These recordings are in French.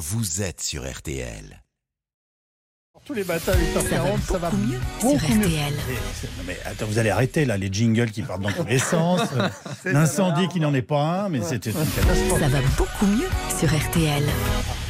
vous êtes sur RTL. Tous les matins à 8h40, ça va beaucoup mieux beaucoup sur mieux. RTL. Non, mais attends, vous allez arrêter là, les jingles qui partent dans tous les sens, l'incendie qui n'en est pas un, mais c'était une catastrophe. Ça va beaucoup mieux sur RTL.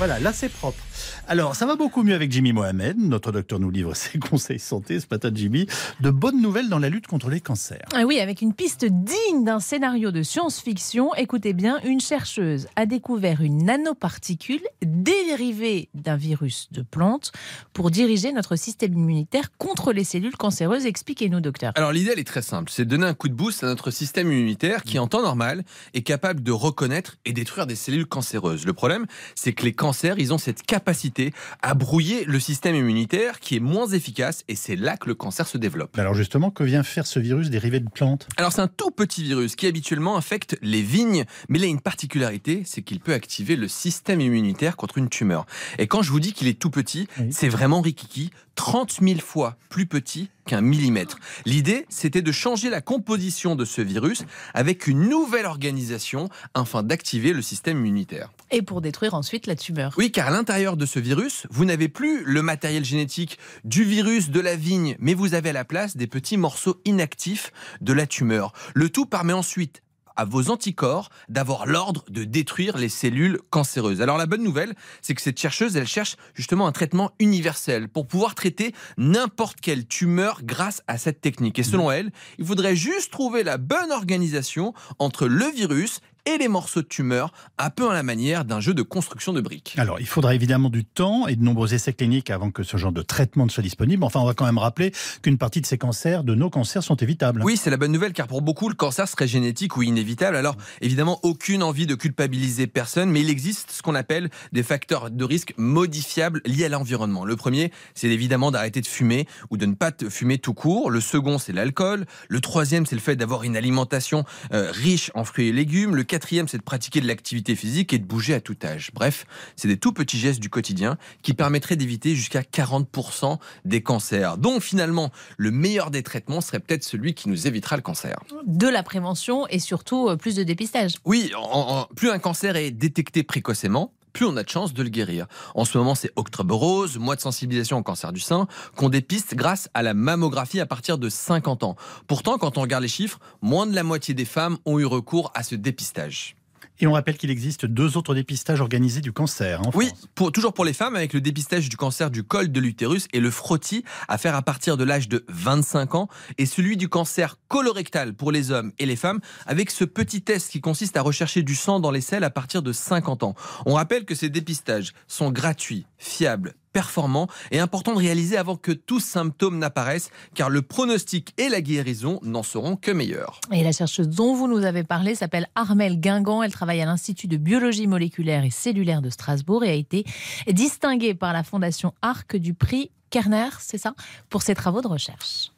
Voilà, là c'est propre. Alors, ça va beaucoup mieux avec Jimmy Mohamed. Notre docteur nous livre ses conseils santé ce matin, Jimmy. De bonnes nouvelles dans la lutte contre les cancers. Ah oui, avec une piste digne d'un scénario de science-fiction. Écoutez bien, une chercheuse a découvert une nanoparticule dérivée d'un virus de plante pour diriger notre système immunitaire contre les cellules cancéreuses. Expliquez-nous, docteur. Alors l'idée elle est très simple, c'est de donner un coup de boost à notre système immunitaire qui en temps normal est capable de reconnaître et détruire des cellules cancéreuses. Le problème, c'est que les cancers, ils ont cette capacité à brouiller le système immunitaire qui est moins efficace et c'est là que le cancer se développe. Alors justement, que vient faire ce virus dérivé de plantes? Alors c'est un tout petit virus qui habituellement infecte les vignes, mais il a une particularité, c'est qu'il peut activer le système immunitaire contre une tumeur. Et quand je vous dis qu'il est tout petit, Oui. c'est vraiment rikiki, 30 000 fois plus petit qu'un millimètre. L'idée, c'était de changer la composition de ce virus avec une nouvelle organisation afin d'activer le système immunitaire. Et pour détruire ensuite la tumeur. Oui, car à l'intérieur de ce virus, vous n'avez plus le matériel génétique du virus de la vigne, mais vous avez à la place des petits morceaux inactifs de la tumeur. Le tout permet ensuite à vos anticorps d'avoir l'ordre de détruire les cellules cancéreuses. Alors la bonne nouvelle, c'est que cette chercheuse, elle cherche justement un traitement universel pour pouvoir traiter n'importe quelle tumeur grâce à cette technique. Et selon elle, il faudrait juste trouver la bonne organisation entre le virus et les morceaux de tumeur, un peu à la manière d'un jeu de construction de briques. Alors, il faudra évidemment du temps et de nombreux essais cliniques avant que ce genre de traitement ne soit disponible. Enfin, on va quand même rappeler qu'une partie de ces cancers, de nos cancers, sont évitables. Oui, c'est la bonne nouvelle, car pour beaucoup, le cancer serait génétique ou inévitable. Alors, évidemment, aucune envie de culpabiliser personne, mais il existe ce qu'on appelle des facteurs de risque modifiables liés à l'environnement. Le premier, c'est évidemment d'arrêter de fumer ou de ne pas fumer tout court. Le second, c'est l'alcool. Le troisième, c'est le fait d'avoir une alimentation euh, riche en fruits et légumes. Le quatrième, c'est de pratiquer de l'activité physique et de bouger à tout âge. Bref, c'est des tout petits gestes du quotidien qui permettraient d'éviter jusqu'à 40% des cancers. Donc, finalement, le meilleur des traitements serait peut-être celui qui nous évitera le cancer. De la prévention et surtout euh, plus de dépistage. Oui, en- en- plus un cancer est détecté précocement, plus on a de chances de le guérir. En ce moment, c'est Octobre Rose, mois de sensibilisation au cancer du sein, qu'on dépiste grâce à la mammographie à partir de 50 ans. Pourtant, quand on regarde les chiffres, moins de la moitié des femmes ont eu recours à ce dépistage. Et on rappelle qu'il existe deux autres dépistages organisés du cancer. en Oui, France. pour, toujours pour les femmes, avec le dépistage du cancer du col de l'utérus et le frottis à faire à partir de l'âge de 25 ans, et celui du cancer colorectal pour les hommes et les femmes, avec ce petit test qui consiste à rechercher du sang dans les selles à partir de 50 ans. On rappelle que ces dépistages sont gratuits, fiables, performants et importants de réaliser avant que tout symptôme n'apparaisse, car le pronostic et la guérison n'en seront que meilleurs. Et la chercheuse dont vous nous avez parlé s'appelle Armelle Guingamp. Elle travaille à l'Institut de biologie moléculaire et cellulaire de Strasbourg et a été distinguée par la Fondation Arc du prix Kerner, c'est ça, pour ses travaux de recherche.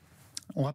On